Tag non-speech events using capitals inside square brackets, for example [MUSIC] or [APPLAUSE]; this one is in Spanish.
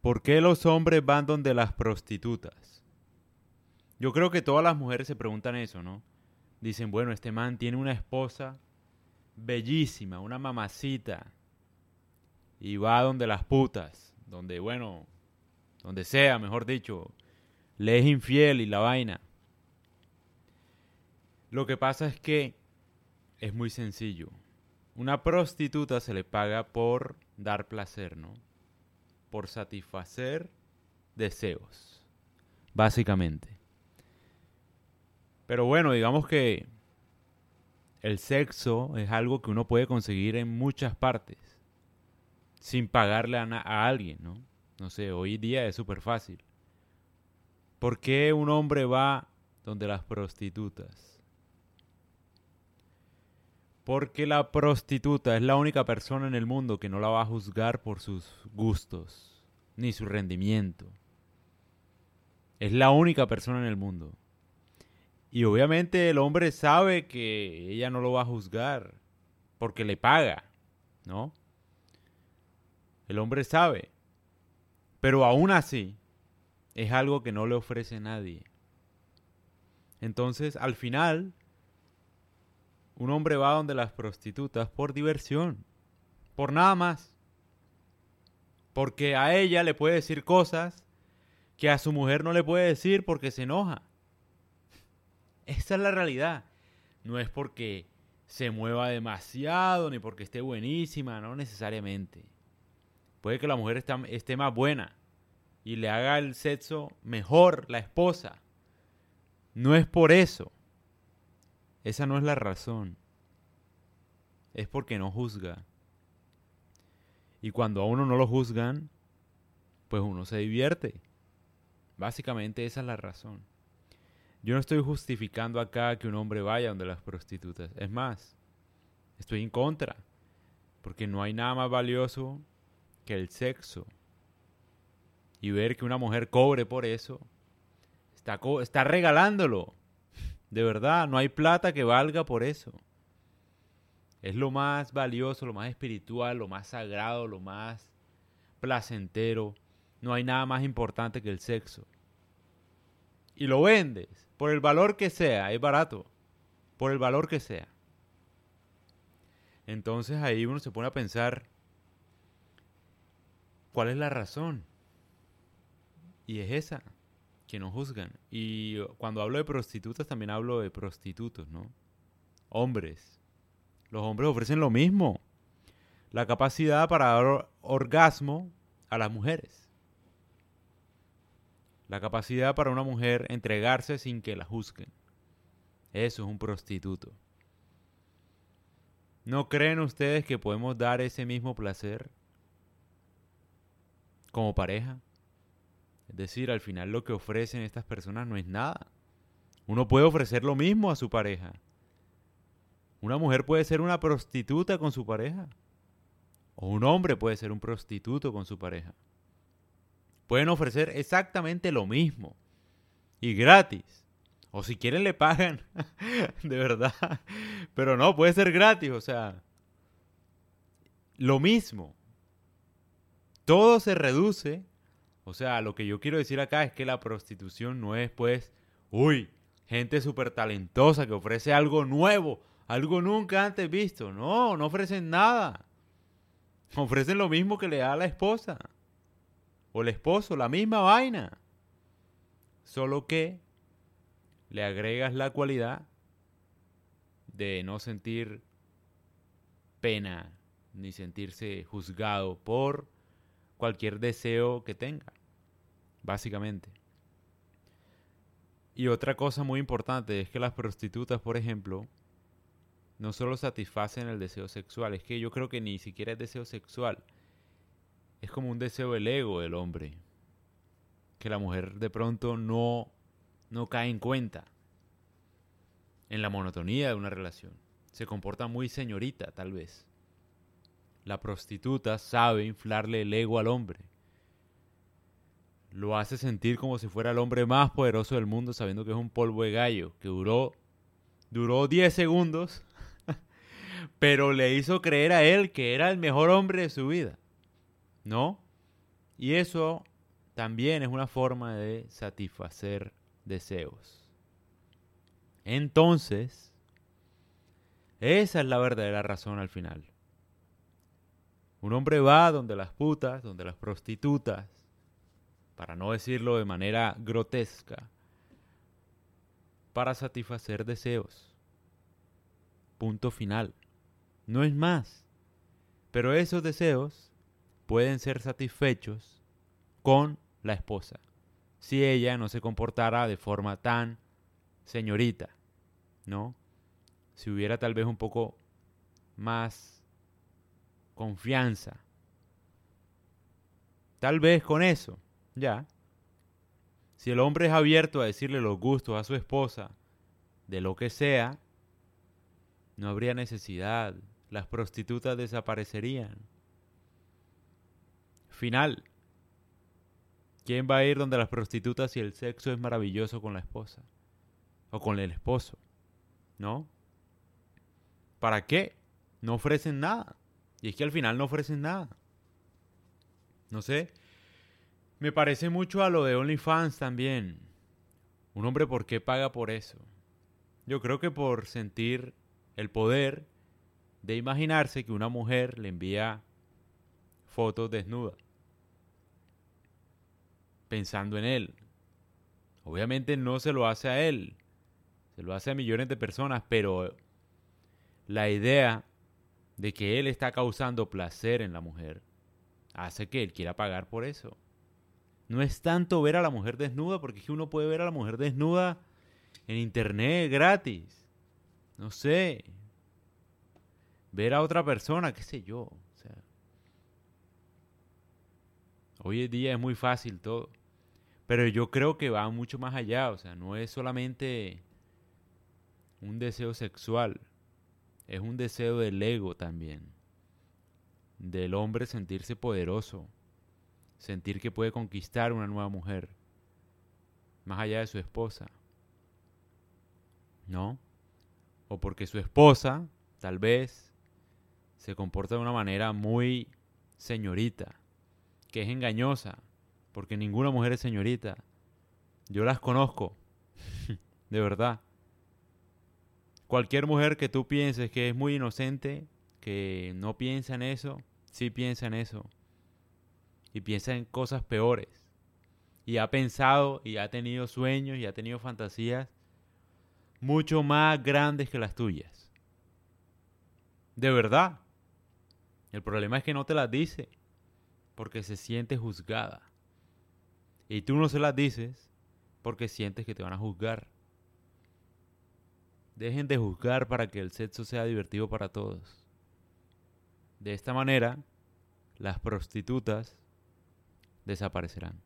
¿Por qué los hombres van donde las prostitutas? Yo creo que todas las mujeres se preguntan eso, ¿no? Dicen, bueno, este man tiene una esposa bellísima, una mamacita, y va donde las putas, donde, bueno, donde sea, mejor dicho, le es infiel y la vaina. Lo que pasa es que es muy sencillo. Una prostituta se le paga por dar placer, ¿no? Por satisfacer deseos, básicamente. Pero bueno, digamos que el sexo es algo que uno puede conseguir en muchas partes sin pagarle a, alguien, ¿no? No sé, hoy día es súper fácil. ¿Por qué un hombre va donde las prostitutas? Porque la prostituta es la única persona en el mundo que no la va a juzgar por sus gustos, ni su rendimiento. Es la única persona en el mundo. Y obviamente el hombre sabe que ella no lo va a juzgar porque le paga, ¿no? El hombre sabe. Pero aún así, es algo que no le ofrece nadie. Entonces, al final, un hombre va donde las prostitutas por diversión, por nada más. Porque a ella le puede decir cosas que a su mujer no le puede decir porque se enoja. Esa es la realidad. No es porque se mueva demasiado ni porque esté buenísima, no necesariamente. Puede que la mujer esté más buena y le haga el sexo mejor la esposa. No es por eso. Esa no es la razón. Es porque no juzga. Y cuando a uno no lo juzgan, pues uno se divierte. Básicamente esa es la razón. Yo no estoy justificando acá que un hombre vaya donde las prostitutas. Es más, estoy en contra. Porque no hay nada más valioso que el sexo. Y ver que una mujer cobre por eso. Está, está regalándolo. De verdad, no hay plata que valga por eso. Es lo más valioso, lo más espiritual, lo más sagrado, lo más placentero. No hay nada más importante que el sexo. Y lo vendes por el valor que sea, es barato, por el valor que sea. Entonces ahí uno se pone a pensar, ¿cuál es la razón? Y es esa, que no juzgan. Y cuando hablo de prostitutas también hablo de prostitutos, ¿no? Hombres. Los hombres ofrecen lo mismo. La capacidad para dar orgasmo a las mujeres la capacidad para una mujer entregarse sin que la juzguen. Eso es un prostituto. ¿No creen ustedes que podemos dar ese mismo placer como pareja? Es decir, al final lo que ofrecen estas personas no es nada. Uno puede ofrecer lo mismo a su pareja. Una mujer puede ser una prostituta con su pareja. O un hombre puede ser un prostituto con su pareja. Pueden ofrecer exactamente lo mismo. Y gratis. O si quieren le pagan. [LAUGHS] de verdad. Pero no, puede ser gratis. O sea. Lo mismo. Todo se reduce. O sea, lo que yo quiero decir acá es que la prostitución no es pues. Uy, gente súper talentosa que ofrece algo nuevo. Algo nunca antes visto. No, no ofrecen nada. Ofrecen lo mismo que le da la esposa o el esposo, la misma vaina. Solo que le agregas la cualidad de no sentir pena ni sentirse juzgado por cualquier deseo que tenga, básicamente. Y otra cosa muy importante es que las prostitutas, por ejemplo, no solo satisfacen el deseo sexual, es que yo creo que ni siquiera es deseo sexual es como un deseo del ego del hombre, que la mujer de pronto no, no cae en cuenta en la monotonía de una relación. Se comporta muy señorita, tal vez. La prostituta sabe inflarle el ego al hombre. Lo hace sentir como si fuera el hombre más poderoso del mundo, sabiendo que es un polvo de gallo, que duró, duró 10 segundos, [LAUGHS] pero le hizo creer a él que era el mejor hombre de su vida. ¿no? Y eso también es una forma de satisfacer deseos. Entonces, esa es la verdadera razón al final. Un hombre va donde las putas, donde las prostitutas, para no decirlo de manera grotesca, para satisfacer deseos. Punto final. No es más. Pero esos deseos pueden ser satisfechos con la esposa, si ella no se comportara de forma tan señorita, ¿no? Si hubiera tal vez un poco más confianza. Tal vez con eso, ya. Si el hombre es abierto a decirle los gustos a su esposa, de lo que sea, no habría necesidad. Las prostitutas desaparecerían. Final. ¿Quién va a ir donde las prostitutas si el sexo es maravilloso con la esposa? O con el esposo. ¿No? ¿Para qué? No ofrecen nada. Y es que al final no ofrecen nada. No sé. Me parece mucho a lo de OnlyFans también. Un hombre, ¿por qué paga por eso? Yo creo que por sentir el poder de imaginarse que una mujer le envía fotos desnudas pensando en él. Obviamente no se lo hace a él, se lo hace a millones de personas, pero la idea de que él está causando placer en la mujer hace que él quiera pagar por eso. No es tanto ver a la mujer desnuda, porque es que uno puede ver a la mujer desnuda en internet gratis. No sé. Ver a otra persona, qué sé yo. hoy en día es muy fácil todo. Pero yo creo que va mucho más allá, o sea, no es solamente un deseo sexual, es un deseo del ego también, del hombre sentirse poderoso, sentir que puede conquistar una nueva mujer, más allá de su esposa, ¿no? O porque su esposa, tal vez, se comporta de una manera muy señorita, que es engañosa, porque ninguna mujer es señorita. Yo las conozco, [LAUGHS] de verdad. Cualquier mujer que tú pienses que es muy inocente, que no piensa en eso, sí piensa en eso. Y piensa en cosas peores. Y ha pensado y ha tenido sueños y ha tenido fantasías mucho más grandes que las tuyas. De verdad. El problema es que no te las dice porque se siente juzgada. Y tú no se las dices porque sientes que te van a juzgar. Dejen de juzgar para que el sexo sea divertido para todos. De esta manera, las prostitutas desaparecerán.